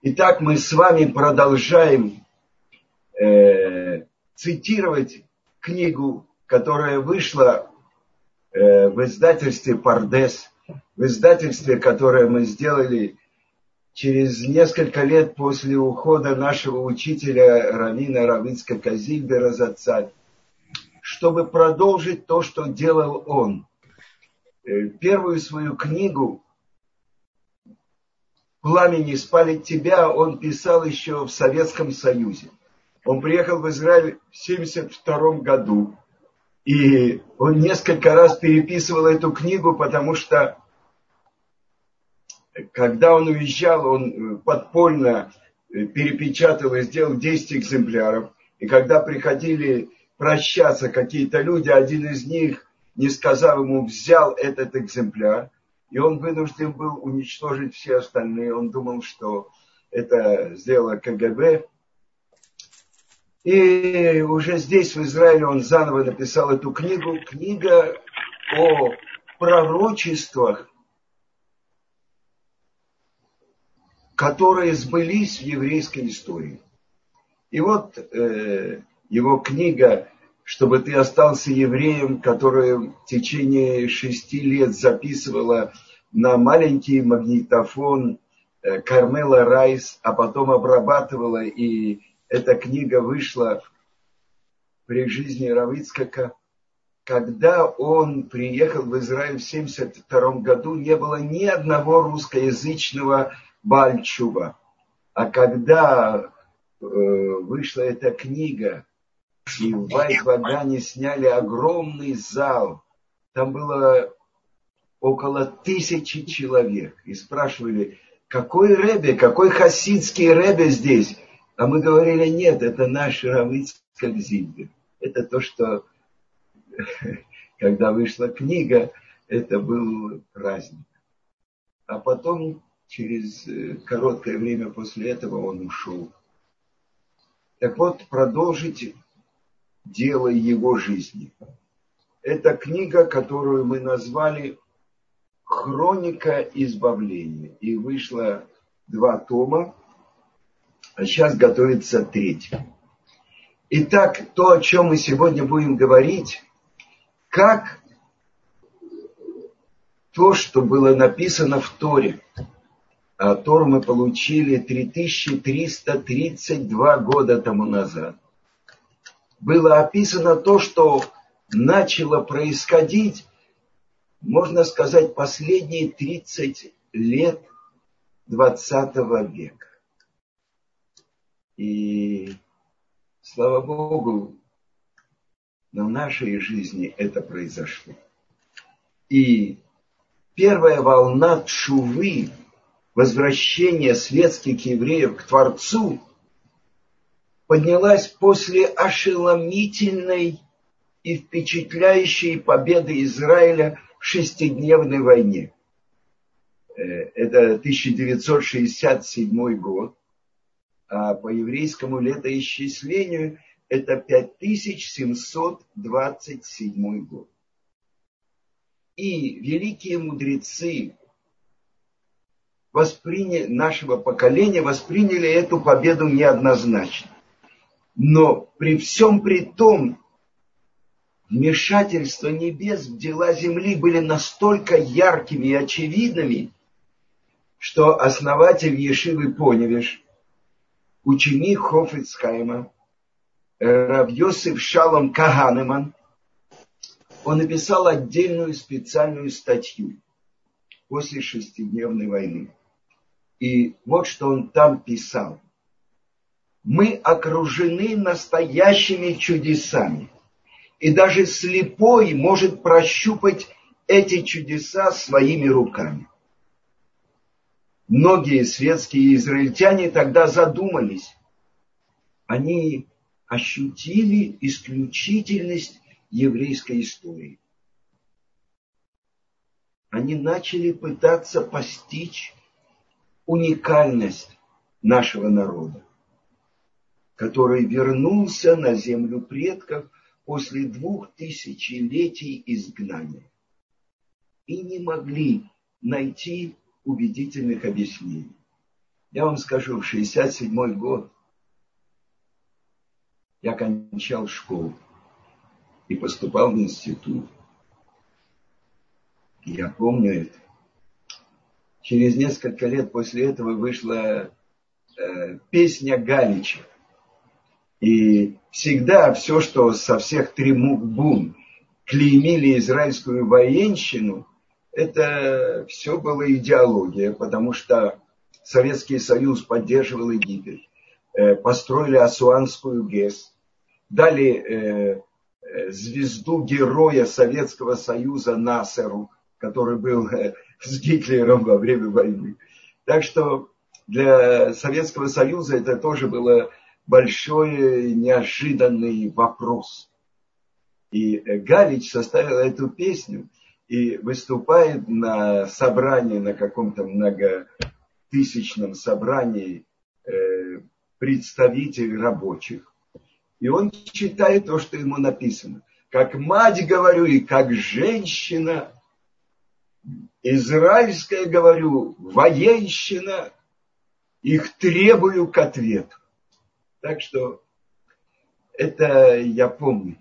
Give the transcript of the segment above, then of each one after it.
Итак, мы с вами продолжаем э, цитировать книгу, которая вышла э, в издательстве Пардес, в издательстве, которое мы сделали через несколько лет после ухода нашего учителя Равина Равицка Казильбера Зацаль, чтобы продолжить то, что делал он. Э, первую свою книгу «Пламени спалит тебя» он писал еще в Советском Союзе. Он приехал в Израиль в 1972 году. И он несколько раз переписывал эту книгу, потому что когда он уезжал, он э, подпольно э, перепечатал и сделал 10 экземпляров. И когда приходили прощаться какие-то люди, один из них, не сказав ему, взял этот экземпляр, и он вынужден был уничтожить все остальные. Он думал, что это сделала КГБ. И уже здесь, в Израиле, он заново написал эту книгу. Книга о пророчествах которые сбылись в еврейской истории. И вот э, его книга «Чтобы ты остался евреем», которая в течение шести лет записывала на маленький магнитофон э, Кармела Райс, а потом обрабатывала, и эта книга вышла при жизни Равицкака. Когда он приехал в Израиль в 1972 году, не было ни одного русскоязычного Бальчуба. А когда э, вышла эта книга, и в Вайт-Вагане сняли огромный зал, там было около тысячи человек. И спрашивали, какой ребе, какой хасидский ребе здесь? А мы говорили, нет, это наш Равицкак Зильбер. Это то, что, когда вышла книга, это был праздник. А потом через э, короткое время после этого он ушел. Так вот, продолжить дело его жизни. Это книга, которую мы назвали «Хроника избавления». И вышло два тома, а сейчас готовится третий. Итак, то, о чем мы сегодня будем говорить, как то, что было написано в Торе – а Тору мы получили 3332 года тому назад. Было описано то, что начало происходить, можно сказать, последние 30 лет 20 века. И слава Богу, но в нашей жизни это произошло. И первая волна чувы возвращение светских евреев к Творцу поднялась после ошеломительной и впечатляющей победы Израиля шестидневной войне. Э, это 1967 год, а по еврейскому летоисчислению это 5727 год. И великие мудрецы восприняли, нашего поколения восприняли эту победу неоднозначно. Но при всем при том, вмешательства небес в дела земли были настолько яркими и очевидными, что основатель Ешивы Поневиш, ученик Хофицкайма, Равьосиф Шалом Каганеман, он написал отдельную специальную статью после шестидневной войны. И вот что он там писал. Мы окружены настоящими чудесами. И даже слепой может прощупать эти чудеса своими руками. Многие светские израильтяне тогда задумались. Они ощутили исключительность еврейской истории. Они начали пытаться постичь уникальность нашего народа, который вернулся на землю предков после двух тысячелетий изгнания и не могли найти убедительных объяснений. Я вам скажу, в 67 год я кончал школу и поступал в институт. И я помню это. Через несколько лет после этого вышла э, песня Галича. И всегда все, что со всех трибун клеймили израильскую военщину, это все было идеология, потому что Советский Союз поддерживал Египет, э, построили Асуанскую ГЭС, дали э, э, звезду героя Советского Союза Насеру, который был с Гитлером во время войны. Так что для Советского Союза это тоже было большой неожиданный вопрос. И Галич составил эту песню и выступает на собрании, на каком-то многотысячном собрании э, представителей рабочих. И он читает то, что ему написано. Как мать говорю и как женщина, израильская говорю, военщина, их требую к ответу. Так что это я помню.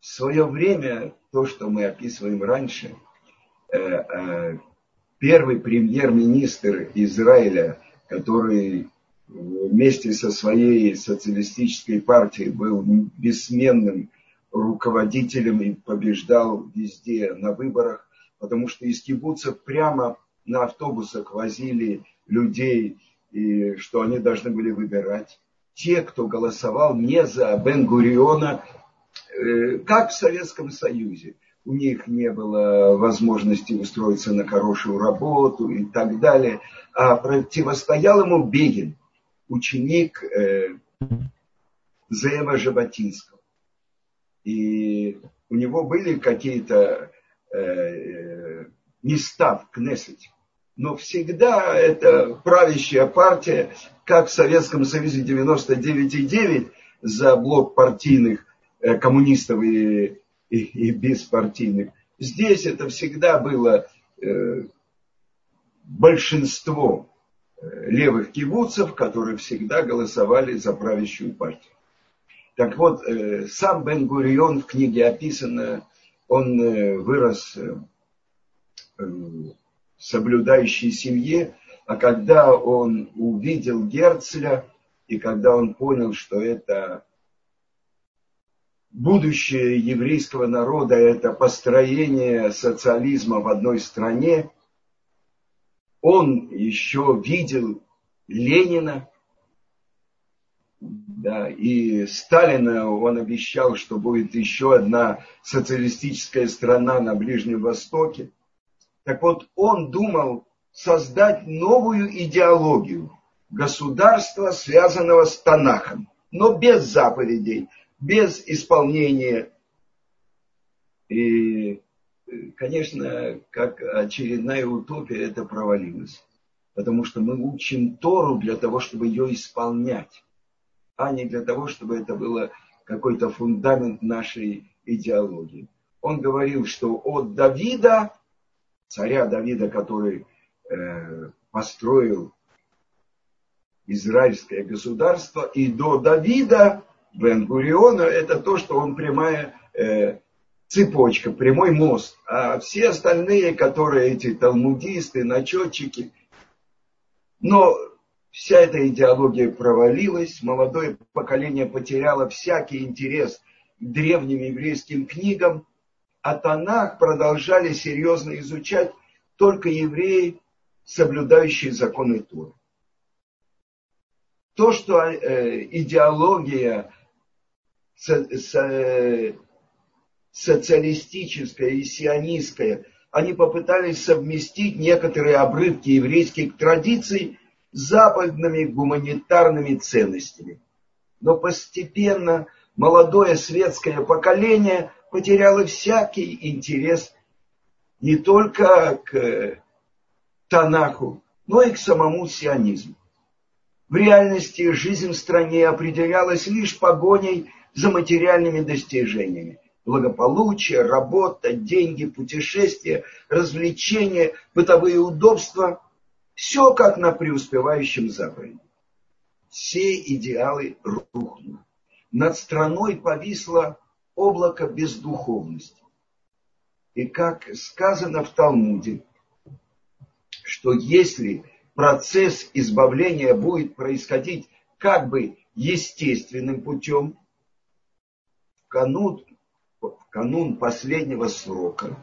В свое время, то, что мы описываем раньше, э, э, первый премьер-министр Израиля, который вместе со своей социалистической партией был бессменным руководителем и побеждал везде на выборах, потому что из кибуцев прямо на автобусах возили людей и что они должны были выбирать. Те, кто голосовал не за Бен-Гуриона, э, как в Советском Союзе. У них не было возможности устроиться на хорошую работу и так далее. А противостоял ему Бегин, ученик э, Зева Жаботинского. И у него были какие-то э, места в Кнессете но всегда это правящая партия, как в Советском Союзе 99,9 за блок партийных э, коммунистов и, и, и беспартийных. Здесь это всегда было э, большинство э, левых кибуцев, которые всегда голосовали за правящую партию. Так вот, сам Бен-Гурион в книге описано, он вырос соблюдающей семье, а когда он увидел Герцля, и когда он понял, что это будущее еврейского народа, это построение социализма в одной стране, он еще видел Ленина, да, и Сталина он обещал, что будет еще одна социалистическая страна на Ближнем Востоке. Так вот, он думал создать новую идеологию государства, связанного с Танахом, но без заповедей, без исполнения. И, конечно, как очередная утопия это провалилось. Потому что мы учим Тору для того, чтобы ее исполнять, а не для того, чтобы это было какой-то фундамент нашей идеологии. Он говорил, что от Давида царя Давида, который э, построил израильское государство, и до Давида Бен-Гуриона это то, что он прямая э, цепочка, прямой мост. А все остальные, которые эти талмудисты, начетчики, но вся эта идеология провалилась, молодое поколение потеряло всякий интерес к древним еврейским книгам, а Танах продолжали серьезно изучать только евреи, соблюдающие законы Торы. То, что э, идеология со, со, социалистическая и сионистская, они попытались совместить некоторые обрывки еврейских традиций с западными гуманитарными ценностями. Но постепенно молодое светское поколение потеряла всякий интерес не только к Танаху, но и к самому сионизму. В реальности жизнь в стране определялась лишь погоней за материальными достижениями. Благополучие, работа, деньги, путешествия, развлечения, бытовые удобства. Все как на преуспевающем Западе. Все идеалы рухнули. Над страной повисло облако бездуховности. И как сказано в Талмуде, что если процесс избавления будет происходить как бы естественным путем, в канун, в канун последнего срока,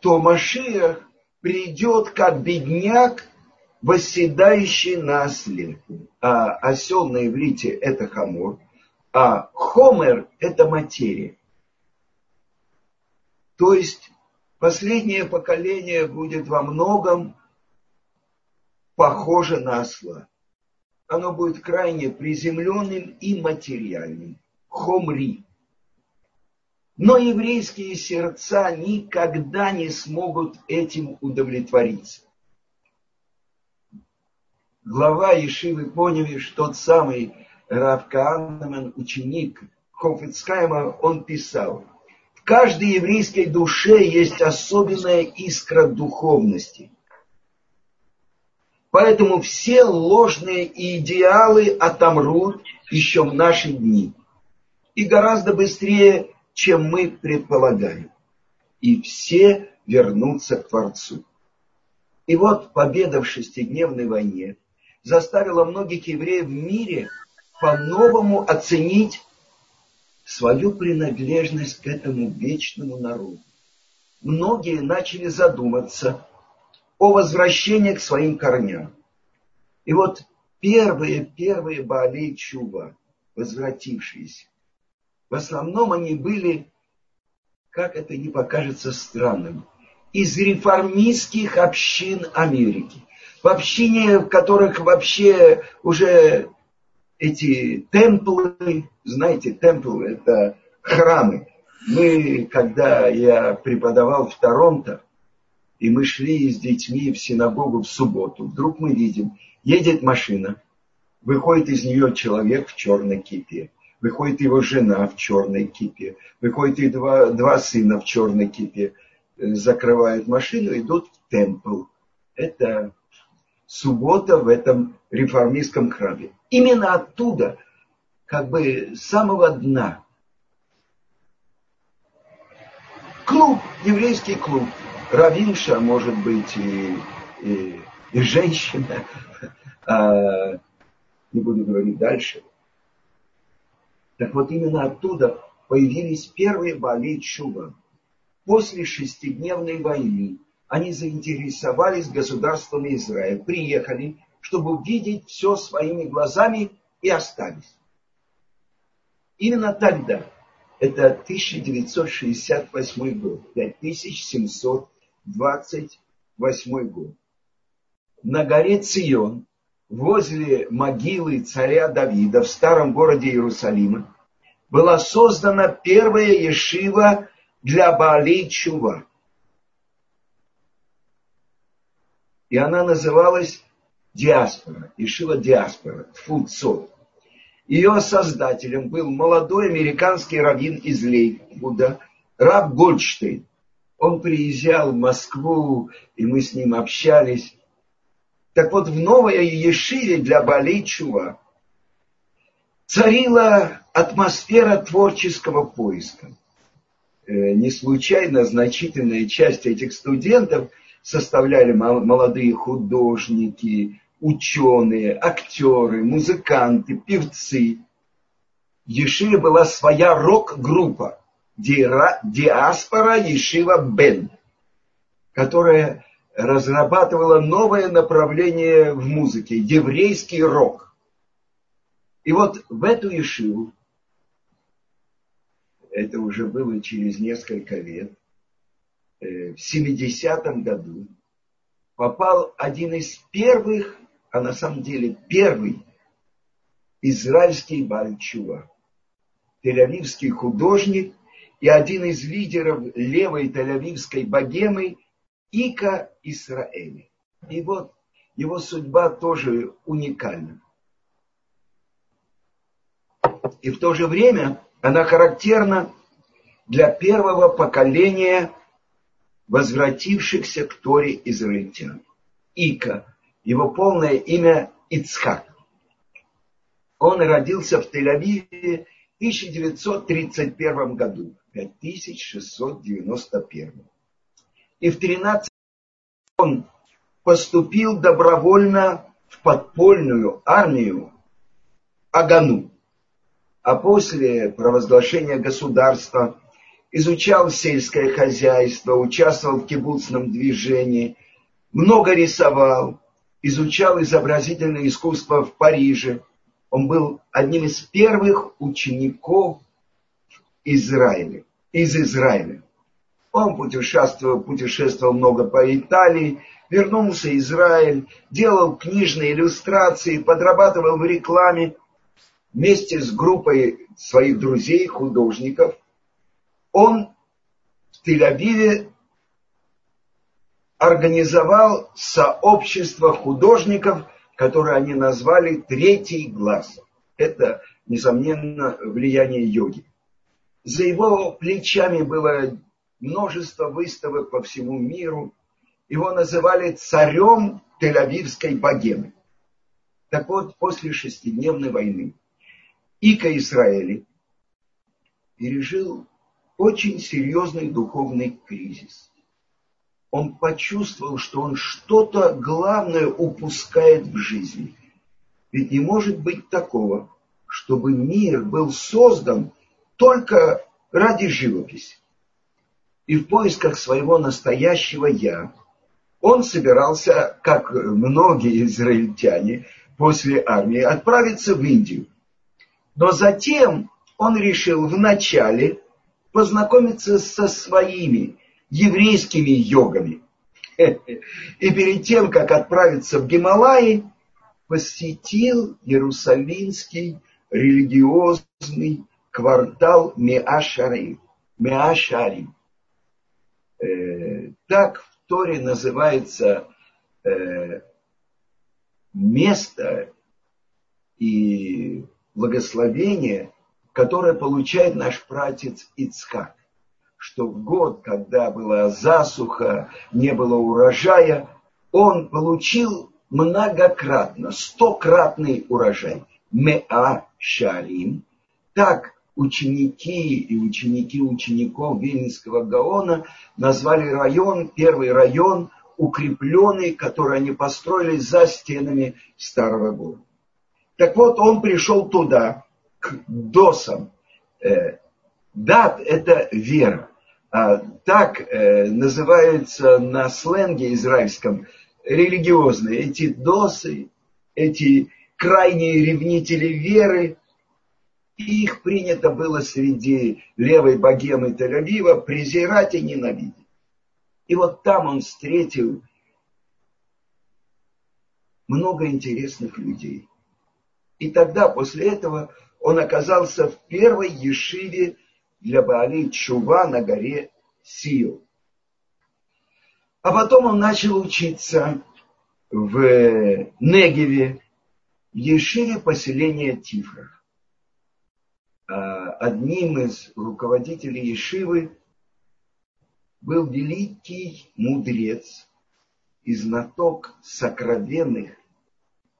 то Машиах придет как бедняк, восседающий на осле. А осел на иврите – это хамор, а хомер – это материя. То есть последнее поколение будет во многом похоже на осла. Оно будет крайне приземленным и материальным. Хомри. Но еврейские сердца никогда не смогут этим удовлетвориться. Глава Ешивы что тот самый Рав Каанаман, ученик Хофицкайма, он писал, каждой еврейской душе есть особенная искра духовности. Поэтому все ложные идеалы отомрут еще в наши дни. И гораздо быстрее, чем мы предполагаем. И все вернутся к Творцу. И вот победа в шестидневной войне заставила многих евреев в мире по-новому оценить свою принадлежность к этому вечному народу. Многие начали задуматься, о возвращении к своим корням. И вот первые, первые Баали Чува, возвратившиеся, в основном они были, как это не покажется странным, из реформистских общин Америки. В общине, в которых вообще уже эти темплы, знаете, темплы – это храмы. Мы, когда я преподавал в Торонто, и мы шли с детьми в синагогу в субботу. Вдруг мы видим, едет машина, выходит из нее человек в черной кипе, выходит его жена в черной кипе, выходит и два, два сына в черной кипе, э, закрывают машину, идут в темпл. Это суббота в этом реформистском храме. Именно оттуда, как бы с самого дна, клуб, еврейский клуб – равинша, может быть, и, и, и женщина. А, не буду говорить дальше. Так вот, именно оттуда появились первые Бали Чува. После шестидневной войны они заинтересовались государством Израиль, приехали, чтобы увидеть все своими глазами и остались. Именно тогда, это 1968 год, 5700 28 год. На горе Цион, возле могилы царя Давида в старом городе Иерусалима, была создана первая ешива для Баалей Чува. И она называлась диаспора, ешива диаспора, Тфуцот. Ее создателем был молодой американский раввин из Лейквуда, Раб Гольдштейн. Он приезжал в Москву, и мы с ним общались. Так вот, в новой Ешиве для Баличува царила атмосфера творческого поиска. Э, не случайно значительная часть этих студентов составляли молодые художники, ученые, актеры, музыканты, певцы. Ешиве была своя рок-группа диаспора Ешива Бен, которая разрабатывала новое направление в музыке, еврейский рок. И вот в эту Ешиву, это уже было через несколько лет, в 70-м году, попал один из первых, а на самом деле первый, израильский Бальчува, тель художник – и один из лидеров левой тель-авивской богемы Ика Исраэли. И вот его судьба тоже уникальна. И в то же время она характерна для первого поколения возвратившихся к Торе израильтян. Ика, Его полное имя Ицхак. Он родился в Тель-Авиве в 1931 году, 5691. И в 13 он поступил добровольно в подпольную армию Агану. А после провозглашения государства изучал сельское хозяйство, участвовал в кибуцном движении, много рисовал, изучал изобразительное искусство в Париже. Он был одним из первых учеников Израиля, из Израиля. Он путешествовал, путешествовал много по Италии, вернулся в Израиль, делал книжные иллюстрации, подрабатывал в рекламе вместе с группой своих друзей, художников. Он в Тель-Авиве организовал сообщество художников, которое они назвали «Третий глаз». Это, несомненно, влияние йоги. За его плечами было множество выставок по всему миру. Его называли царем Тель-Авивской богемы. Так вот, после шестидневной войны Ика Израиля пережил очень серьезный духовный кризис. Он почувствовал, что он что-то главное упускает в жизни. Ведь не может быть такого, чтобы мир был создан только ради живописи. И в поисках своего настоящего «я» он собирался, как многие израильтяне после армии, отправиться в Индию. Но затем он решил вначале познакомиться со своими еврейскими йогами. И перед тем, как отправиться в Гималаи, посетил Иерусалимский религиозный квартал Меашарим. Меашарим. Э, так в Торе называется э, место и благословение, которое получает наш пратец Ицхак. Что в год, когда была засуха, не было урожая, он получил многократно, стократный урожай. Меа Шарим. Так ученики и ученики учеников Вильнинского Гаона назвали район, первый район, укрепленный, который они построили за стенами старого города. Так вот, он пришел туда, к досам. Э, дат – это вера. А так э, называются на сленге израильском религиозные. Эти досы, эти крайние ревнители веры, их принято было среди левой богемы Тель-Авива презирать и ненавидеть. И вот там он встретил много интересных людей. И тогда, после этого, он оказался в первой ешиве для Баали Чува на горе Сио. А потом он начал учиться в Негеве, в ешиве поселения Тифра. А одним из руководителей ешивы был великий мудрец и знаток сокровенных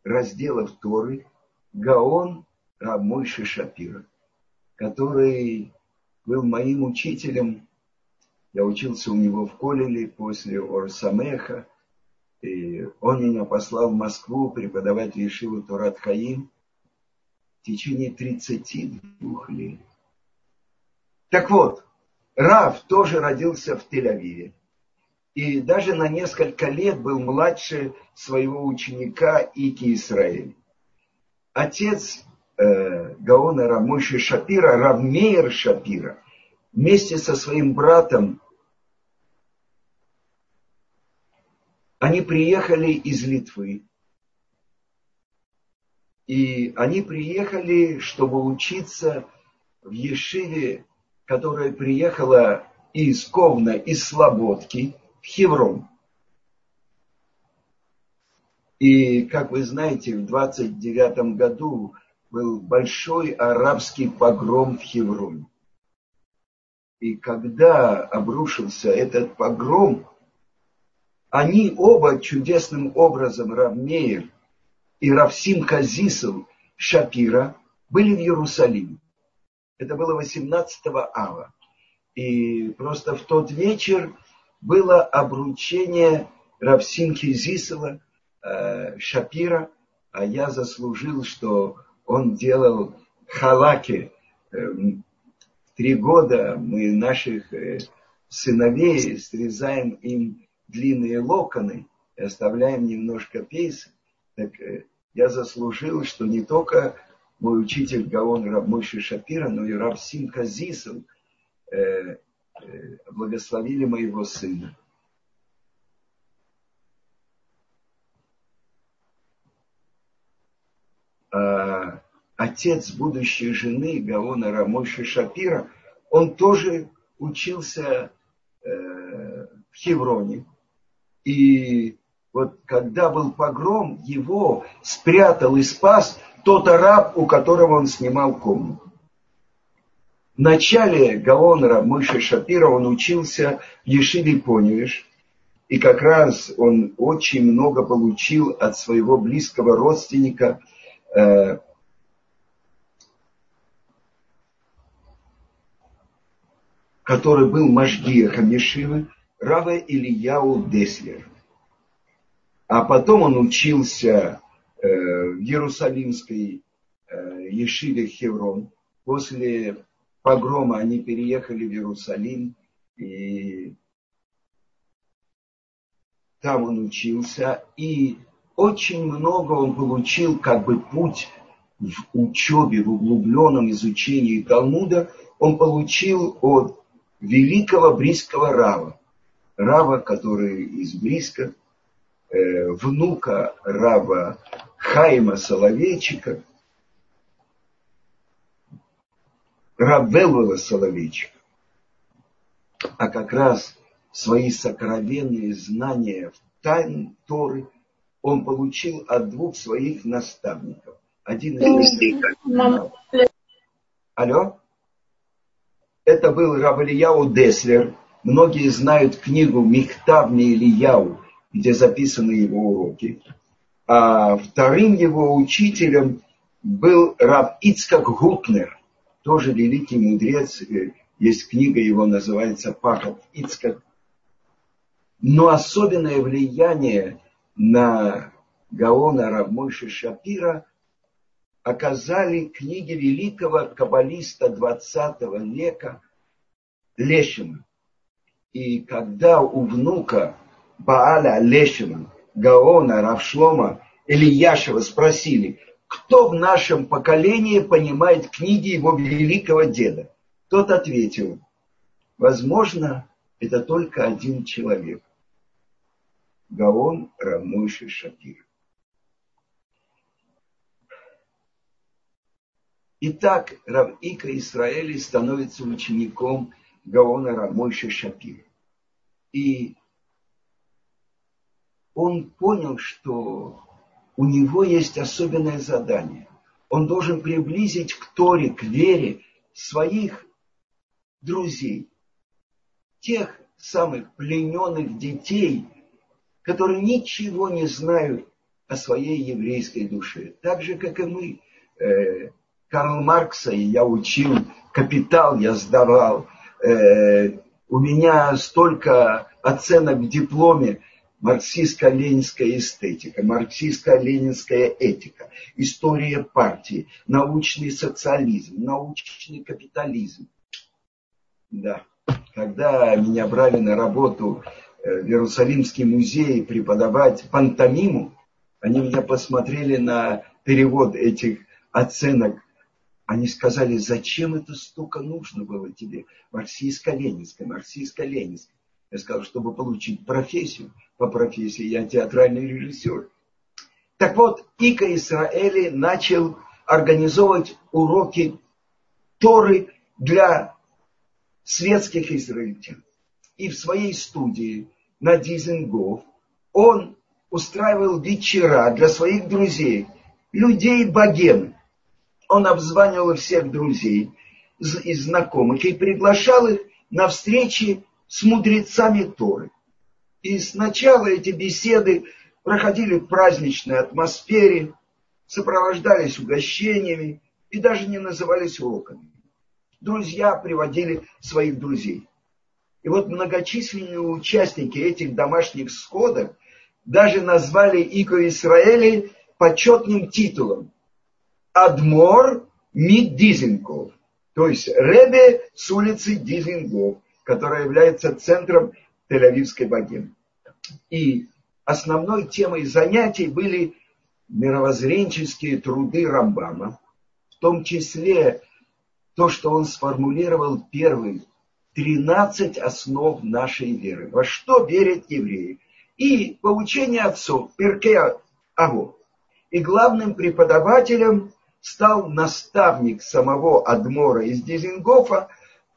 разделов Торы Гаон Рамойши Шапира, который был моим учителем. Я учился у него в Колеле после Орсамеха. И он меня послал в Москву преподавать Ешиву Турат Хаим в течение 32 лет. Так вот, Рав тоже родился в Тель-Авиве. И даже на несколько лет был младше своего ученика Ики Исраэль. Отец э, Гаона Рамойши Шапира, Равмейр Шапира, вместе со своим братом, они приехали из Литвы. И они приехали, чтобы учиться в Ешиве, которая приехала из Ковна, из Слободки, в Хеврон. И, как вы знаете, в 29 году был большой арабский погром в Хевроне. И когда обрушился этот погром, они оба чудесным образом, Равмеер и Равсим Казисов Шапира, были в Иерусалиме. Это было 18 ава. И просто в тот вечер было обручение Равсимхи Зисова, э, Шапира, а я заслужил, что он делал халаки. Э, три года мы наших э, сыновей срезаем им длинные локоны и оставляем немножко пейс. Так э, я заслужил, что не только мой учитель Гаон Рабмойши Шапира, но и Раб Сим Казисов благословили моего сына. А, отец будущей жены Гаона Рамойши Шапира, он тоже учился э, в Хевроне. И вот когда был погром, его спрятал и спас тот араб, у которого он снимал комнату. В начале Гаона Мыши Шапира он учился в Ешиве Поневиш, и как раз он очень много получил от своего близкого родственника э, который был Машгиехом Ешивы, Рава Ильяу Деслер. А потом он учился э, в Иерусалимской э, Ешиве Хеврон. После погрома они переехали в Иерусалим, и там он учился, и очень много он получил как бы путь в учебе, в углубленном изучении Талмуда, он получил от великого близкого Рава. Рава, который из близко, э, внука Рава Хайма Соловейчика, Рабелула Соловейчика. А как раз свои сокровенные знания в тайне Торы он получил от двух своих наставников. Один из них... Алло? Это был Равлияу Деслер. Многие знают книгу Михтавни Ильяу, где записаны его уроки. А вторым его учителем был Рав Ицкак Гутнер, тоже великий мудрец. Есть книга его, называется Пахат Ицкак. Но особенное влияние на Гаона Равмойши Шапира оказали книги великого каббалиста 20 века Лешина. И когда у внука Бааля Лешина, Гаона, Равшлома или Яшева спросили, кто в нашем поколении понимает книги его великого деда, тот ответил, возможно, это только один человек. Гаон Рамойши Шапир. Итак, Рав Ика Исраэли становится учеником Гаона Рамойша Шапира. И он понял, что у него есть особенное задание. Он должен приблизить к Торе, к вере своих друзей, тех самых плененных детей, которые ничего не знают о своей еврейской душе. Так же, как и мы. Карл Маркса, и я учил капитал, я сдавал. Э, у меня столько оценок в дипломе марксистско-ленинская эстетика, марксистско-ленинская этика, история партии, научный социализм, научный капитализм. Да. Когда меня брали на работу э, в Иерусалимский музей преподавать пантомиму, они меня посмотрели на перевод этих оценок они сказали, зачем это столько нужно было тебе? Марксистско-ленинское, марксистско-ленинское. Я сказал, чтобы получить профессию. По профессии я театральный режиссер. Так вот, Ика Исраэли начал организовывать уроки Торы для светских израильтян. И в своей студии на Дизенгоф он устраивал вечера для своих друзей, людей богемы он обзванивал всех друзей и знакомых и приглашал их на встречи с мудрецами Торы. И сначала эти беседы проходили в праздничной атмосфере, сопровождались угощениями и даже не назывались уроками. Друзья приводили своих друзей. И вот многочисленные участники этих домашних сходов даже назвали Ико Израиля почетным титулом Адмор Мид Дизенков, то есть Ребе с улицы Дизенгов, которая является центром Тель-Авивской богемы. И основной темой занятий были мировоззренческие труды Рамбама, в том числе то, что он сформулировал первый 13 основ нашей веры. Во что верят евреи? И поучение отцов, Перке Аво. И главным преподавателем стал наставник самого Адмора из Дизингофа,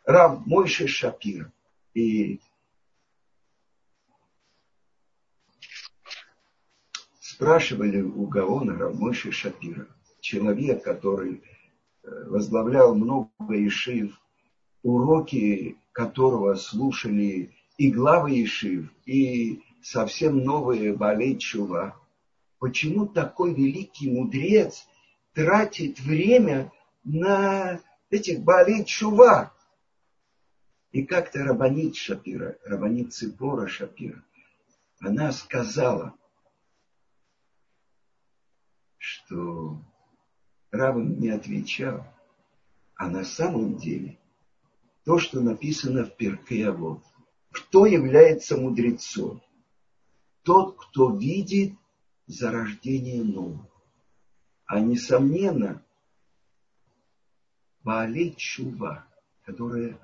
Рав Мойши Шапир. И спрашивали у Гаона Рамыши Шапира, человек, который э, возглавлял много ишив, уроки которого слушали и главы ишив, и совсем новые Балей. Почему такой великий мудрец тратит время на этих Балей Чува? И как-то Рабанит Шапира, Рабанит Ципора Шапира, она сказала, что Равин не отвечал, а на самом деле то, что написано в Перке вот, кто является мудрецом? Тот, кто видит зарождение нового. А несомненно, Баалей Чува, которое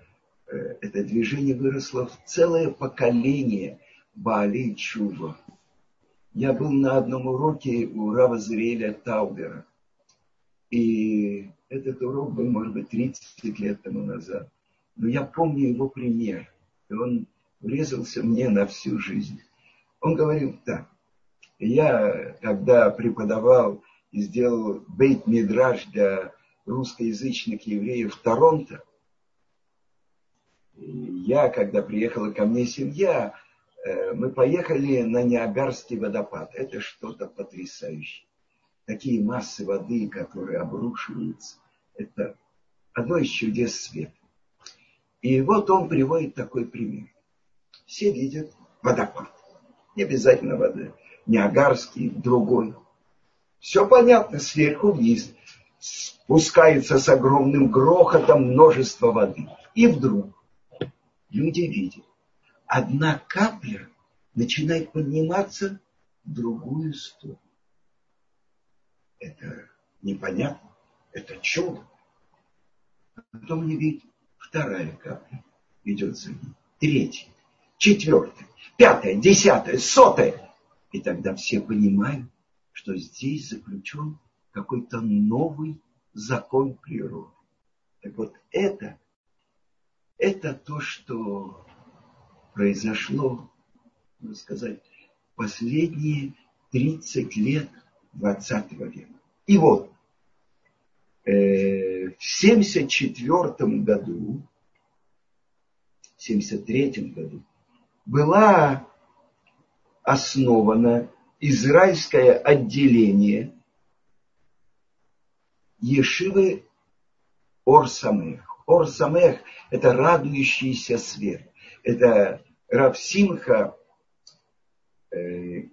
э, это движение выросло в целое поколение Баалей Чува – я был на одном уроке у Рава Зриэля Таубера. И этот урок был, может быть, 30 лет тому назад. Но я помню его пример. И он врезался мне на всю жизнь. Он говорил так. Я, когда преподавал и сделал бейт-мидраж для русскоязычных евреев в Торонто, я, когда приехала ко мне семья, Э, мы поехали на Ниагарский водопад. Это что-то потрясающее. Такие массы воды, которые обрушиваются. Это одно из чудес света. И вот он приводит такой пример. Все видят водопад. Не обязательно вода. Ниагарский, другой. Все понятно, сверху вниз. Спускается с огромным грохотом множество воды. И вдруг люди видят одна капля начинает подниматься в другую сторону. Это непонятно, это чудо. Потом не видит вторая капля идет за ним, третья, четвертая, пятая, десятая, сотая. И тогда все понимают, что здесь заключен какой-то новый закон природы. Так вот это, это то, что произошло, можно сказать, последние 30 лет 20 века. И вот, э, в 74 году, в 73 году, была основана израильское отделение Ешивы Орсамех. Орсамех – это радующийся свет. Это Равсимха э,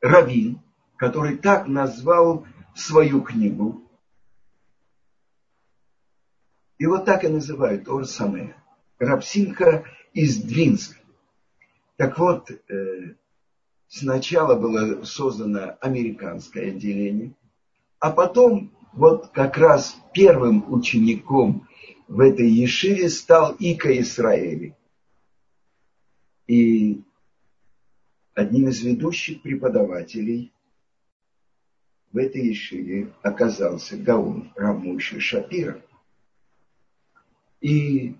Равин, который так назвал свою книгу. И вот так и называют Ор Самех. Рабсимха из Двинска. Так вот, э, сначала было создано американское отделение, а потом вот как раз первым учеником в этой Ешиве стал Ика Исраэли. И одним из ведущих преподавателей в этой Ешиве оказался Гаун Рамуши Шапира. И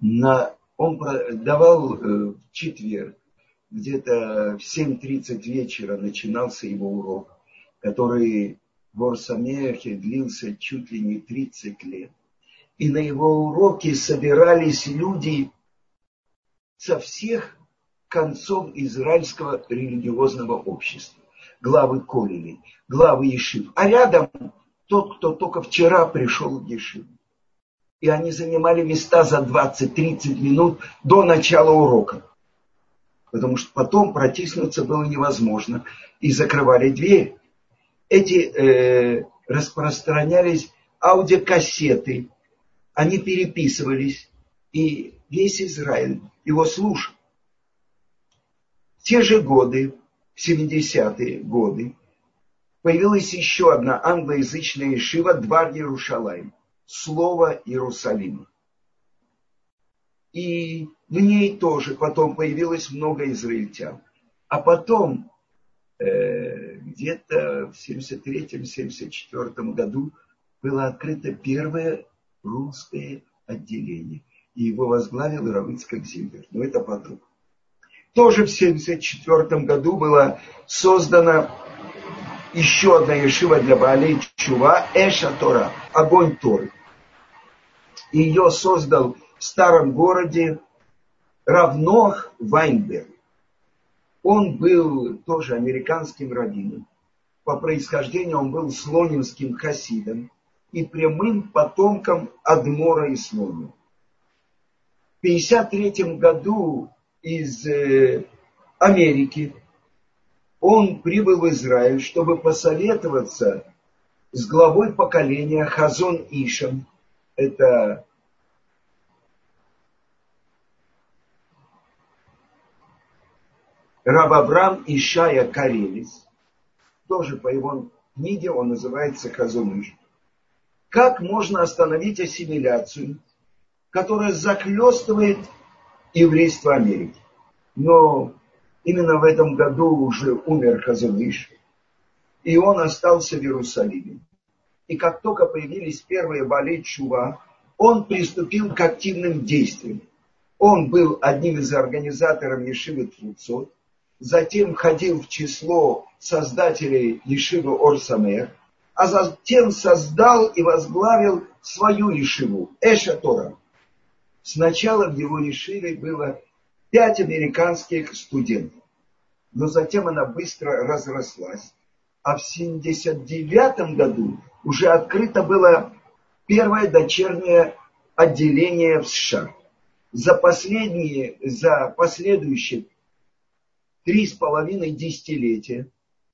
на, он давал э, в четверг, где-то в 7.30 вечера начинался его урок, который в Орсамехе длился чуть ли не 30 лет. И на его уроки собирались люди со всех концов израильского религиозного общества. Главы Колелей, главы Ешив. А рядом тот, кто только вчера пришел в Ешив. И они занимали места за 20-30 минут до начала урока. Потому что потом протиснуться было невозможно. И закрывали дверь. Эти э, распространялись аудиокассеты. Они переписывались. И весь Израиль его слушал. В те же годы, 70-е годы, появилась еще одна англоязычная Ишива Двар Ярушалайм. Слово Иерусалима. И в ней тоже потом появилось много израильтян. А потом, э, где-то в 73-74 году, было открыто первое русское отделение. И его возглавил Равыцкак Зильбер. Но это потом. Тоже в 1974 году была создана еще одна ешива для Баалей Чува, Эша Тора, огонь Торы. Ее создал в старом городе Равнох Вайнберг. Он был тоже американским раввином. По происхождению он был слонинским хасидом и прямым потомком Адмора и Слонина. В 1953 году из э, Америки он прибыл в Израиль, чтобы посоветоваться с главой поколения Хазон Ишем. Это Рабаврам Ишая Карелис. Тоже по его книге он называется Иш. Как можно остановить ассимиляцию, которая захлестывает еврейство Америки? Но Именно в этом году уже умер Хазуныш, и он остался в Иерусалиме. И как только появились первые болеть Чува, он приступил к активным действиям. Он был одним из организаторов Ешивы Тфуцот, затем входил в число создателей Ешивы Орсамер, а затем создал и возглавил свою Ешиву, Эша Тора. Сначала в его Ешиве было пять американских студентов. Но затем она быстро разрослась. А в 79 году уже открыто было первое дочернее отделение в США. За последние, за последующие три с половиной десятилетия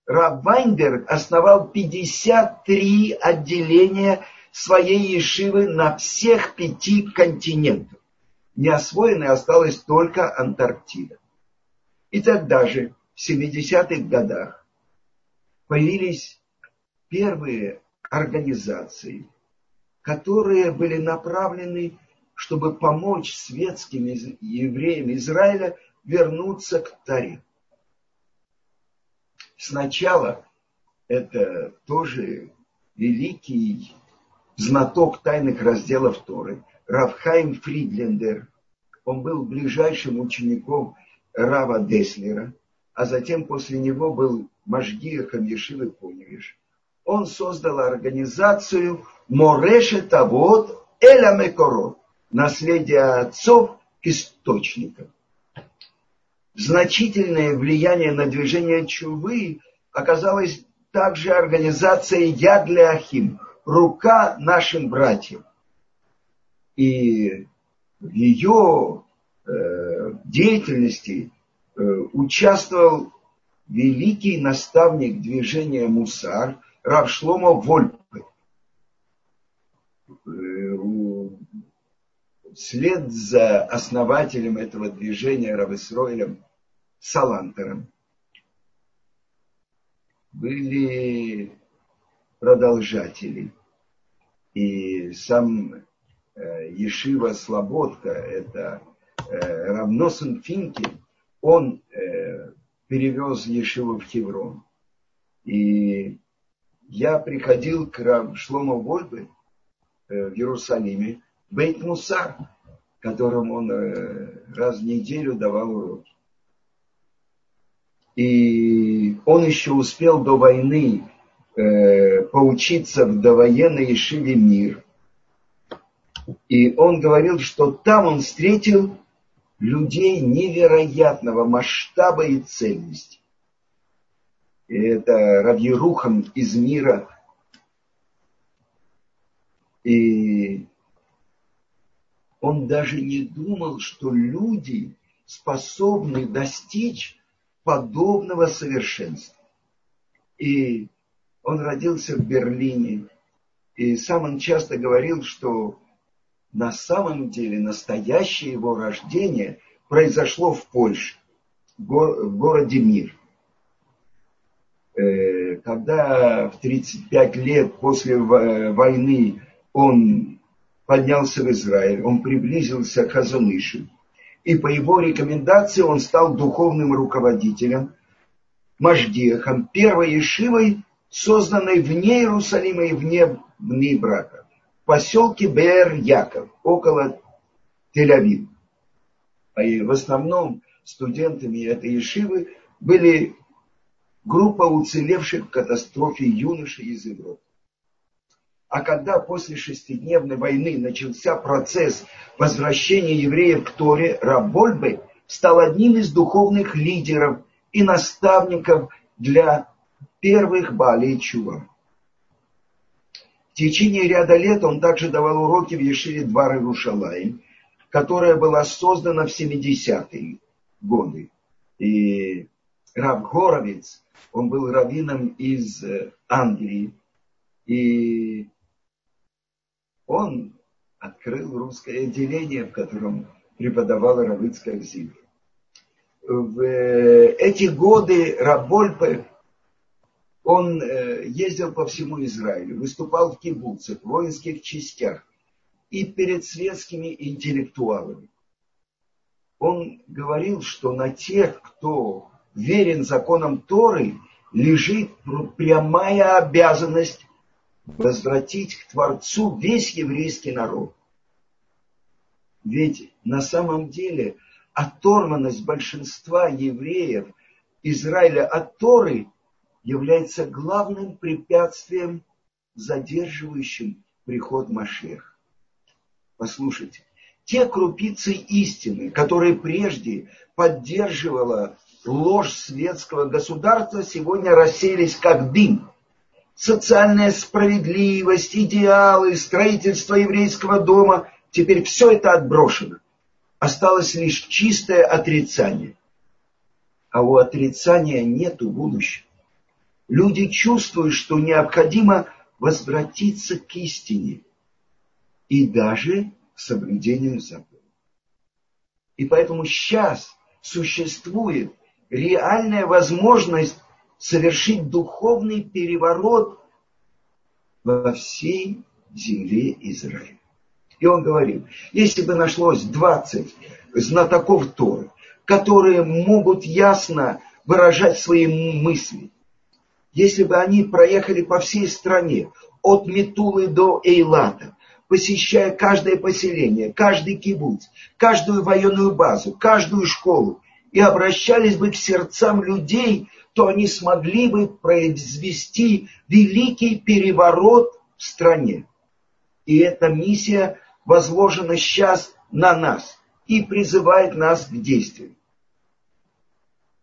Раб Вайнберг основал 53 отделения своей ешивы на всех пяти континентах неосвоенной осталась только Антарктида. И тогда же, в 70-х годах, появились первые организации, которые были направлены, чтобы помочь светским евреям Израиля вернуться к Таре. Сначала это тоже великий знаток тайных разделов Торы – Равхайм Фридлендер. Он был ближайшим учеником Рава Деслера, а затем после него был Машгиахом Ешивы Поневиш. Он создал организацию Морешет Авод Эля Мекорот, наследие отцов источников. Значительное влияние на движение Чувы оказалась также организация Яд Ахим, рука нашим братьям и в ее э, деятельности э, участвовал великий наставник движения Мусар Равшлома Вольпе. Э, вслед за основателем этого движения Равесроилем Салантером были продолжатели. И сам Э, Ешива Слободка, это э, Равносен Финкель, он э, перевез Ешиву в Хеврон. И я приходил к Рав Шлому Вольбе в Иерусалиме, Бейт Мусар, которому он раз в неделю давал уроки. И он еще успел до войны поучиться в довоенной Ешиве мир – И он говорил, что там он встретил людей невероятного масштаба и ценности. И это Равьерухам из мира. И он даже не думал, что люди способны достичь подобного совершенства. И он родился в Берлине, и сам он часто говорил, что на самом деле настоящее его рождение произошло в Польше, в городе Мир. Э, когда в 35 лет после войны он поднялся в Израиль, он приблизился к Хазанышу, и по его рекомендации он стал духовным руководителем, Маждехом, первой ешивой, созданной вне Иерусалима и вне Брака, в поселке Бер-Яков, около Тель-Авива. И в основном студентами этой ешивы были группа уцелевших в катастрофе юношей из Европы. А когда после шестидневной войны начался процесс возвращения евреев к Торе, Рабольбе стал одним из духовных лидеров и наставников для первых Балей Чува. В течение ряда лет он также давал уроки в Ешиве Двар Иерушалаим, которая была создана в 70-е годы. И Рав Горовец, он был раввином из э, Англии, и он открыл русское отделение, в котором преподавала Равицкая Зива. В э, эти годы Рабольпе он э, ездил по всему Израилю, выступал в кибуцах, в воинских частях и перед светскими интеллектуалами. Он говорил, что на тех, кто верен законам Торы, лежит прямая обязанность возвратить к Творцу весь еврейский народ. Ведь на самом деле оторванность большинства евреев Израиля от Торы является главным препятствием, задерживающим приход Машех. Послушайте, те крупицы истины, которые прежде поддерживала ложь светского государства, сегодня рассеялись как дым. Социальная справедливость, идеалы, строительство еврейского дома, теперь все это отброшено. Осталось лишь чистое отрицание. А у отрицания нету будущего. Люди чувствуют, что необходимо возвратиться к истине и даже к соблюдению закона. И поэтому сейчас существует реальная возможность совершить духовный переворот во всей земле Израиля. И он говорил, если бы нашлось 20 знатоков Торы, которые могут ясно выражать свои мысли, если бы они проехали по всей стране, от Метулы до Эйлата, посещая каждое поселение, каждый кибуц, каждую военную базу, каждую школу, и обращались бы к сердцам людей, то они смогли бы произвести великий переворот в стране. И эта миссия возложена сейчас на нас и призывает нас к действию.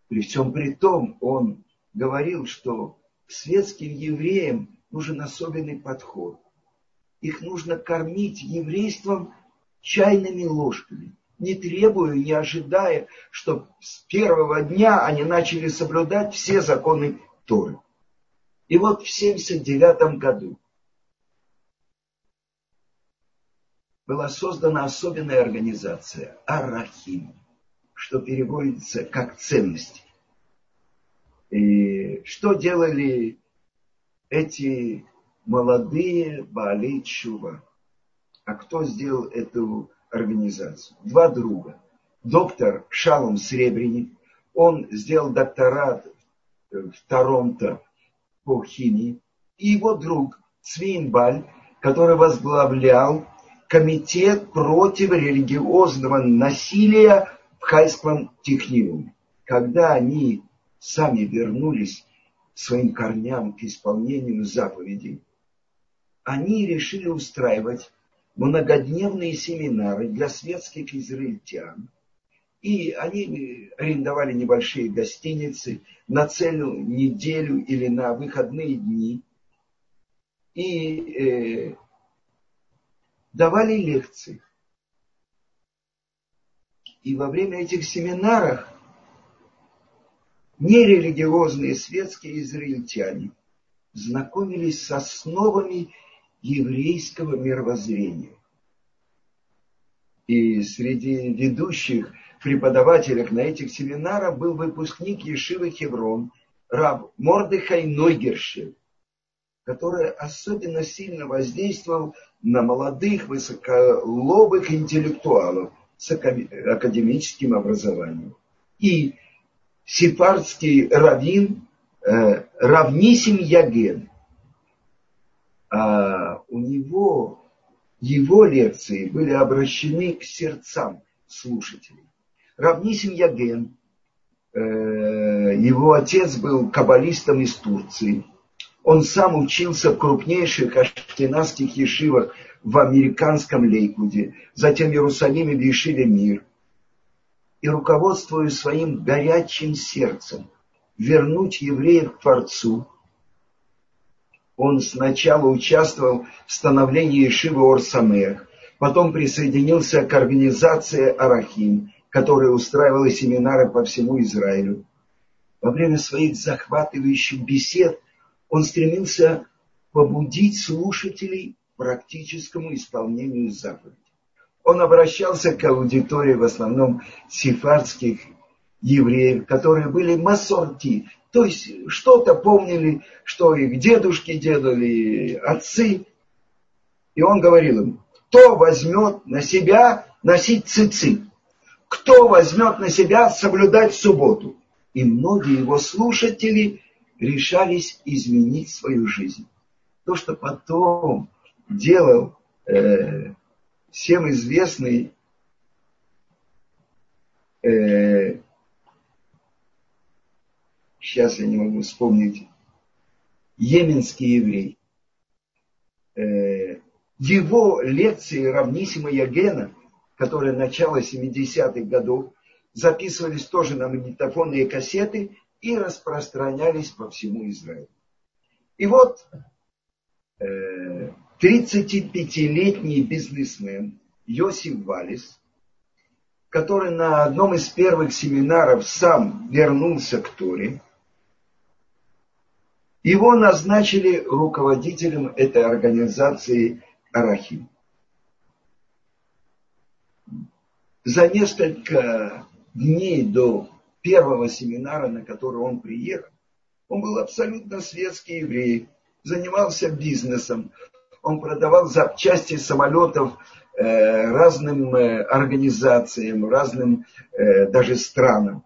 При всем при том, он говорил, что светским евреям нужен особенный подход. Их нужно кормить еврейством чайными ложками, не требуя, не ожидая, что с первого дня они начали соблюдать все законы Торы. И вот в 79 году была создана особенная организация Арахим, что переводится как ценности. И что делали эти молодые Баали Чува? А кто сделал эту организацию? Два друга. Доктор Шалом Сребреник, он сделал докторат в Торонто по химии, и его друг Цвинбаль, который возглавлял комитет против религиозного насилия в Хайском техникуме. Когда они сами вернулись своим корням, к исполнению заповедей, они решили устраивать многодневные семинары для светских израильтян. И они арендовали небольшие гостиницы на целую неделю или на выходные дни. И э, давали лекции. И во время этих семинаров нерелигиозные светские израильтяне знакомились с основами еврейского мировоззрения. И среди ведущих преподавателей на этих семинарах был выпускник Ешивы Хеврон, раб Мордыхай Нойгершев, который особенно сильно воздействовал на молодых высоколобых интеллектуалов с академическим образованием. И сепардский раввин э, Равнисим Яген. А у него, его лекции были обращены к сердцам слушателей. Равнисим Яген, э, его отец был каббалистом из Турции. Он сам учился в крупнейших аштенадских ешивах в американском Лейкуде, затем в Иерусалиме в Ешиве Мир. И руководствуя своим горячим сердцем вернуть евреев к Творцу, он сначала участвовал в становлении Ешивы Орсамех, потом присоединился к организации Арахим, которая устраивала семинары по всему Израилю. Во время своих захватывающих бесед он стремился побудить слушателей к практическому исполнению заповедей. Он обращался к аудитории в основном сефардских евреев, которые были масорти, то есть что-то помнили, что их дедушки делали, отцы. И он говорил им, кто возьмет на себя носить цицит, кто возьмет на себя соблюдать субботу. И многие его слушатели решались изменить свою жизнь. То, что потом делал э, всем известный э, сейчас я не могу вспомнить, йеменский еврей. Э, его лекции равнисимо Ягена, которые начало 70-х годов, записывались тоже на магнитофонные кассеты и распространялись по всему Израилю. И вот 35-летний э, бизнесмен Йосиф Валис, который на одном из первых семинаров сам вернулся к Торе, его назначили руководителем этой организации Арахим. За несколько дней до первого семинара, на который он приехал, он был абсолютно светский еврей, занимался бизнесом, он продавал запчасти самолетов э, разным э, организациям, разным э, даже странам.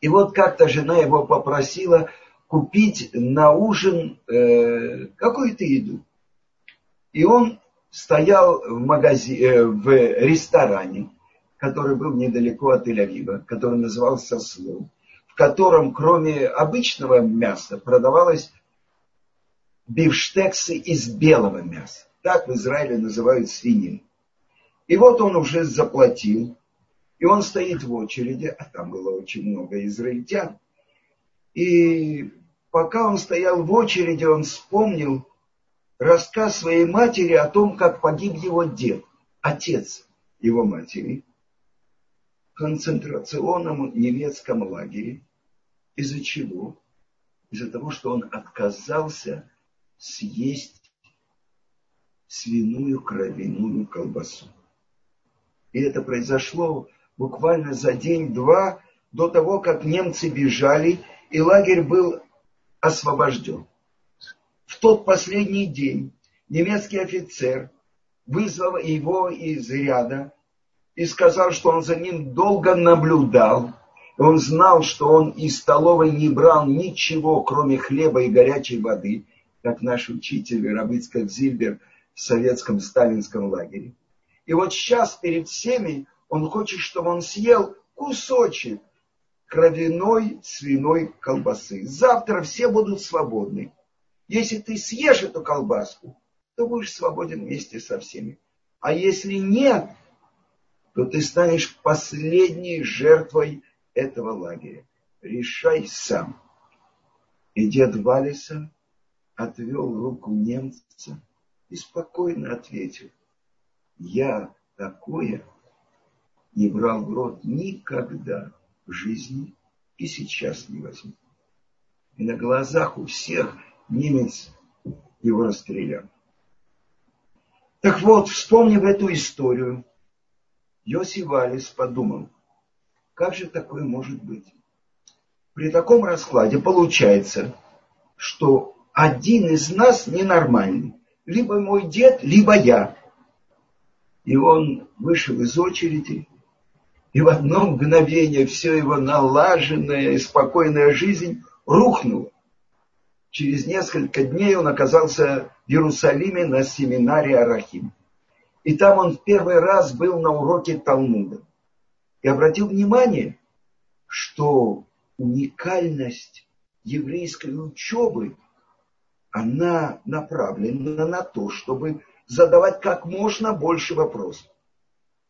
И вот как-то жена его попросила купить на ужин какую-то еду. И он стоял в, магазине, э, в ресторане, который был недалеко от Тель-Авива, который назывался Слов, в котором кроме обычного мяса продавалось бифштексы из белого мяса. Так в Израиле называют свинину. И вот он уже заплатил, и он стоит в очереди, а там было очень много израильтян. И пока он стоял в очереди, он вспомнил рассказ своей матери о том, как погиб его дед, отец его матери, в концентрационном немецком лагере. Из-за чего? Из-за того, что он отказался съесть свиную кровяную колбасу. И это произошло буквально за день-два до того, как немцы бежали, и лагерь был освобожден. В тот последний день немецкий офицер вызвал его из ряда и сказал, что он за ним долго наблюдал. Он знал, что он из столовой не брал ничего, кроме хлеба и горячей воды, как наш учитель Рабыцкак Зильбер в советском сталинском лагере. И вот сейчас перед всеми он хочет, чтобы он съел кусочек кровяной свиной колбасы. Завтра все будут свободны. Если ты съешь эту колбаску, то будешь свободен вместе со всеми. А если нет, то ты станешь последней жертвой этого лагеря. Решай сам. И дед Валиса отвел руку немца и спокойно ответил. Я такое не брал в рот никогда в жизни и сейчас не возьму. И на глазах у всех немец его расстрелял. Так вот, вспомнив эту историю, Йосиф Валис подумал, как же такое может быть? При таком раскладе получается, что один из нас ненормальный. Либо мой дед, либо я. И он вышел из очереди, и в одно мгновение все его налаженная и спокойная жизнь рухнула. Через несколько дней он оказался в Иерусалиме на семинаре Арахим. И там он в первый раз был на уроке Талмуда. И обратил внимание, что уникальность еврейской учебы, она направлена на то, чтобы задавать как можно больше вопросов.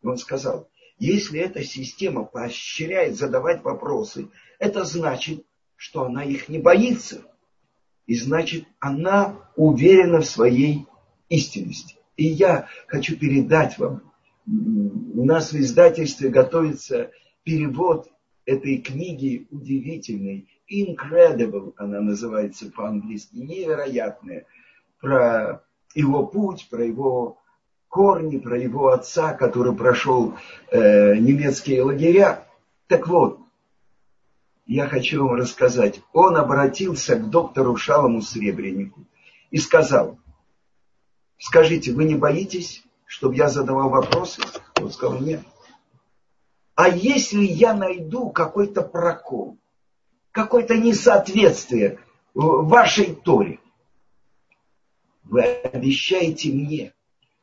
Он сказал, если эта система поощряет задавать вопросы, это значит, что она их не боится. И значит, она уверена в своей истинности. И я хочу передать вам, у нас в издательстве готовится перевод этой книги удивительной, incredible она называется по-английски, невероятная, про его путь, про его корни, про его отца, который прошел э, немецкие лагеря. Так вот, я хочу вам рассказать. Он обратился к доктору Шалому Сребренику и сказал, скажите, вы не боитесь, чтобы я задавал вопросы? Он сказал, нет. А если я найду какой-то прокол, какое-то несоответствие вашей Торе, вы обещаете мне,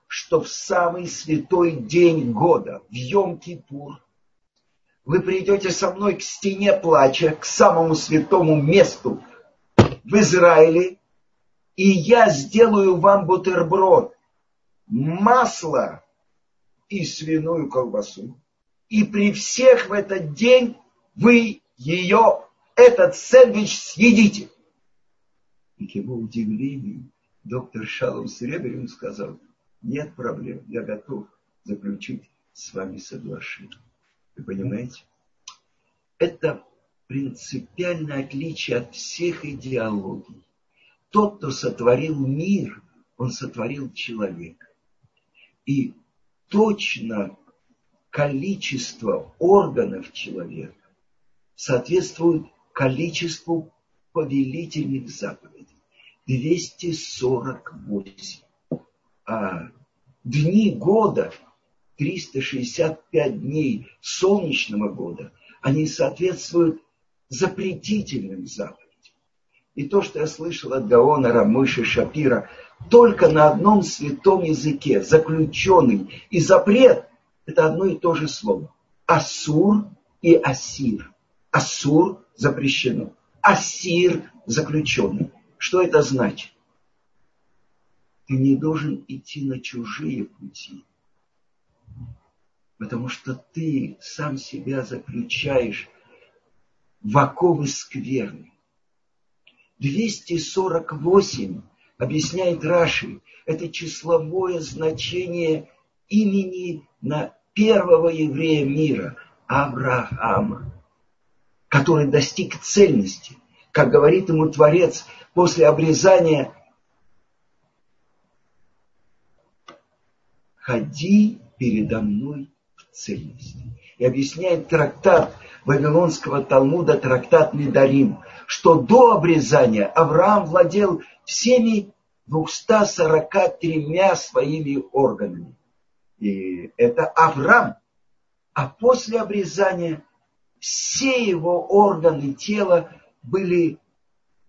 что в самый святой день года, в Йом-Кипур, вы придете со мной к стене плача, к самому святому месту в Израиле, и я сделаю вам бутерброд, масло и свиную колбасу. И при всех в этот день вы ее, этот сэндвич съедите. И к его удивлению доктор Шалом Серебрин сказал, нет проблем, я готов заключить с вами соглашение. Вы понимаете? Это принципиальное отличие от всех идеологий. Тот, кто сотворил мир, он сотворил человека. И точно количество органов человека соответствует количеству повелительных заповедей. 248 а, дни года, 365 дней солнечного года, они соответствуют запретительным заповедям. И то, что я слышал от Гаона Рамыши Шапира, только на одном святом языке, заключенный и запрет, это одно и то же слово. Асур и асир. Асур запрещено. Асир заключенный. Что это значит? ты не должен идти на чужие пути. Потому что ты сам себя заключаешь в оковы скверны. 248, объясняет Раши, это числовое значение имени на первого еврея мира, Авраама, который достиг цельности. Как говорит ему Творец, после обрезания ходи передо мной в цельности. И объясняет трактат Вавилонского Талмуда, трактат Недарим, что до обрезания Авраам владел всеми 243 своими органами. И это Авраам. А после обрезания все его органы тела были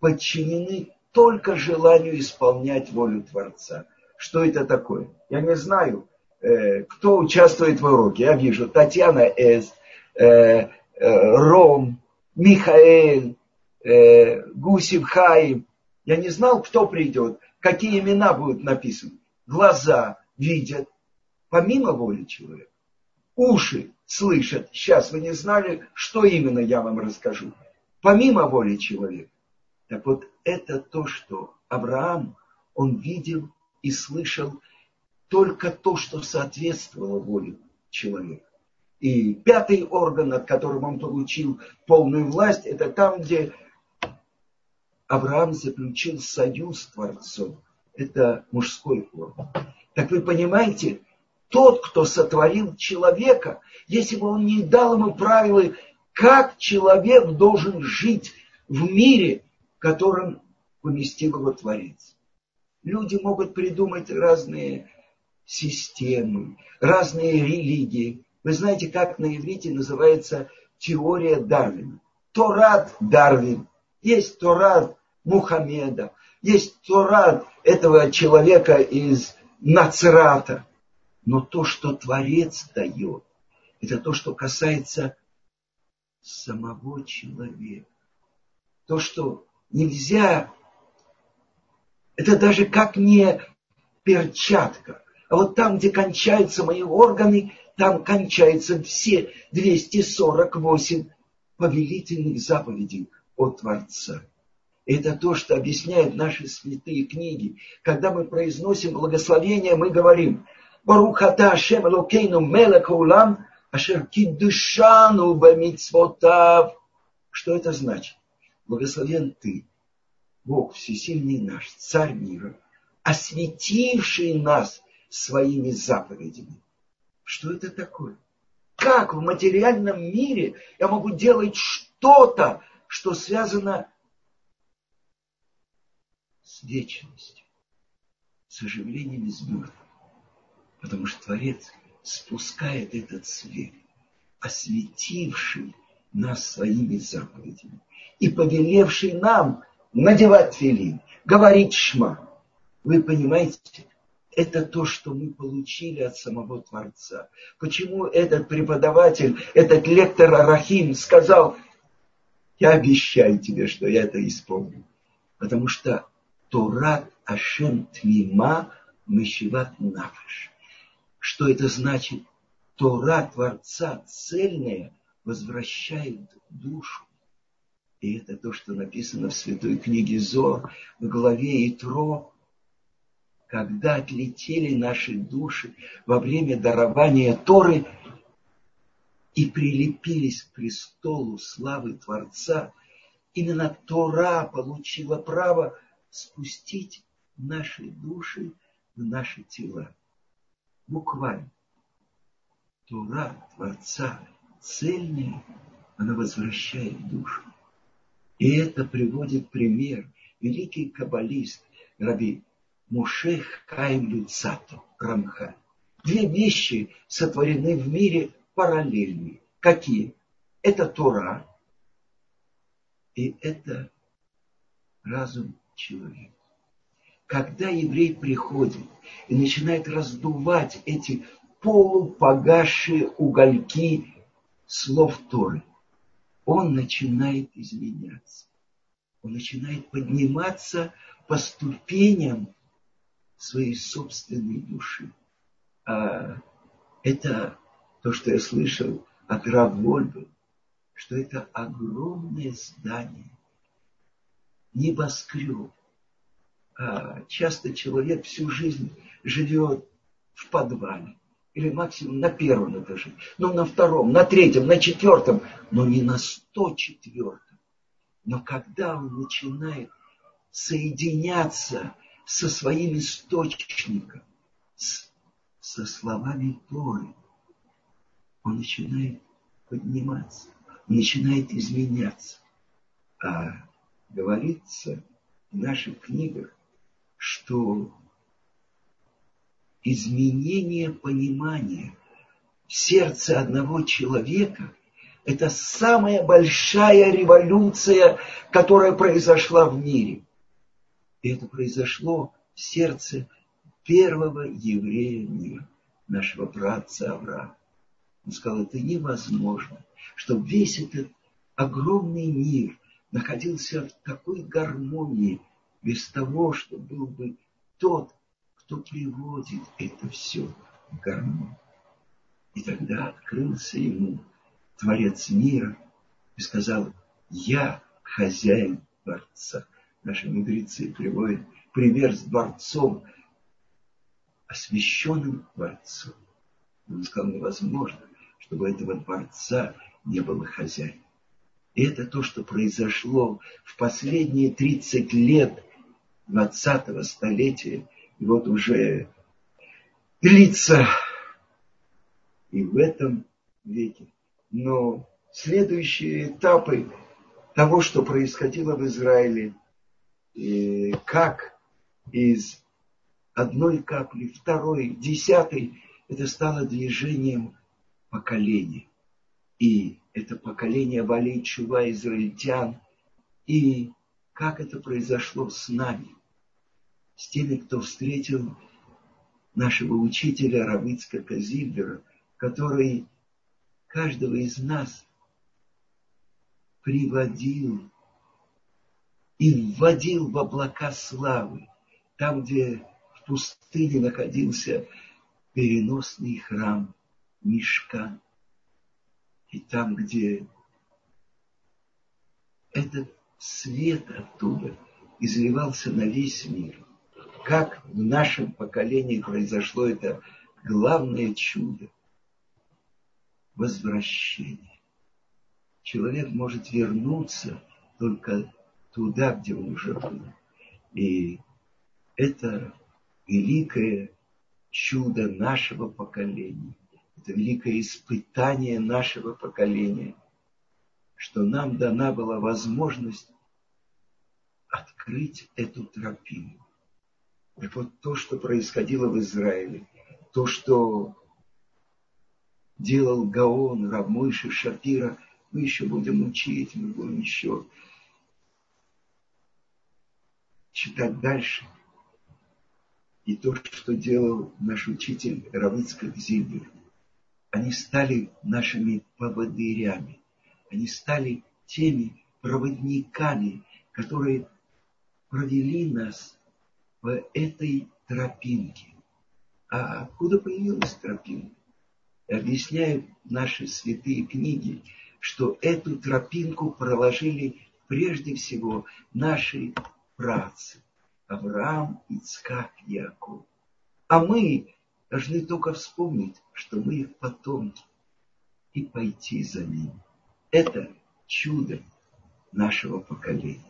подчинены только желанию исполнять волю Творца. Что это такое? Я не знаю. Э, кто участвует в уроке. Я вижу Татьяна С, э, э, Ром, Михаэль, Гусев Хаим. Я не знал, кто придет, какие имена будут написаны. глаза видят помимо воли человека. Уши слышат. Сейчас вы не знали, что именно я вам расскажу. Помимо воли человека. Так вот, это то, что Авраам, он видел и слышал только то, что соответствовало воле человека. И пятый орган, над которым он получил полную власть, это там, где Авраам заключил союз с Творцом. Это мужской орган. Так вы понимаете, тот, кто сотворил человека, если бы он не дал ему правила, как человек должен жить в мире, в котором поместил его Творец. Люди могут придумать разные системы, разные религии. Вы знаете, как на иврите называется теория Дарвина? Торат Дарвин. Есть Торат Мухаммеда. Есть Торат этого человека из Нацрата. Но то, что Творец дает, это то, что касается самого человека. То, что нельзя, это даже как не перчатка. А вот там, где кончаются мои органы, там кончаются все 248 повелительных заповедей от Творца. Это то, что объясняют наши святые книги. Когда мы произносим благословение, мы говорим Барухата Ашем Элокейну Мелека Улам Ашер Кидушану Бамитсвотав. Что это значит? Благословен ты, Бог всесильный наш, Царь мира, осветивший нас своими заповедями. Что это такое? Как в материальном мире я могу делать что-то, что связано с вечностью, с оживлением из мертвых? Потому что Творец спускает этот свет, осветивший нас своими заповедями и повелевший нам надевать филин, говорить шма. Вы понимаете, это то, что мы получили от самого Творца. Почему этот преподаватель, этот лектор Арахим сказал, я обещаю тебе, что я это исполню. Потому что Турат Ашем Тмима Мышеват Нафаш. Что это значит? Тора Творца цельная возвращает душу. И это то, что написано в святой книге Зор в главе Итро, когда отлетели наши души во время дарования Торы и прилепились к престолу славы Творца, именно Тора получила право спустить наши души в наши тела буквально. Тура Творца цельная, она возвращает душу. И это приводит пример. Великий каббалист Раби Мушех Каим Люцато, Рамха. Две вещи сотворены в мире параллельные. Какие? Это Тора и это разум человека когда еврей приходит и начинает раздувать эти полупогасшие угольки слов Торы, он начинает изменяться. Он начинает подниматься по ступеням своей собственной души. А это то, что я слышал от Рав Вольбы, что это огромное здание, небоскреб, часто человек всю жизнь живет в подвале или максимум на первом этаже, ну на втором, на третьем, на четвертом, но не на сто четвертом. Но когда он начинает соединяться со своим источником, с, со словами Торы, он начинает подниматься, он начинает изменяться. А говорится в наших книгах, что изменение понимания в сердце одного человека – это самая большая революция, которая произошла в мире. И это произошло в сердце первого еврея мира, нашего братца Авраама. Он сказал, это невозможно, чтобы весь этот огромный мир находился в такой гармонии – без того, что был бы тот, кто приводит это все в гармонию. И тогда открылся ему Творец мира и сказал, я хозяин дворца. Наши мудрецы приводят пример с дворцом, освященным дворцом. Он сказал, невозможно, чтобы этого дворца не было хозяина. И это то, что произошло в последние 30 лет 20-го столетия. И вот уже длится и в этом веке. Но следующие этапы того, что происходило в Израиле, и как из одной капли, второй, десятой, это стало движением поколения. И это поколение Валей Чува, израильтян. И как это произошло с нами, с теми, кто встретил нашего учителя Равицка Казильбера, который каждого из нас приводил и вводил в облака славы, там, где в пустыне находился переносный храм Мешкан, и там, где этот свет оттуда изливался на весь мир. Как в нашем поколении произошло это главное чудо – возвращение. Человек может вернуться только туда, где он уже был. И это великое чудо нашего поколения. Это великое испытание нашего поколения, что нам дана была возможность открыть эту тропинку. И вот то, что происходило в Израиле, то, что делал Гаон, Рамойши, Шапира, мы еще будем учить, мы будем еще читать дальше. И то, что делал наш учитель Равицкак Зильбер, они стали нашими поводырями, они стали теми проводниками, которые провели нас по этой тропинке. А откуда появилась тропинка? объясняют наши святые книги, что эту тропинку проложили прежде всего наши працы Авраам, Ицкак, Яков. А мы должны только вспомнить, что мы их потомки, и пойти за ними. Это чудо нашего поколения.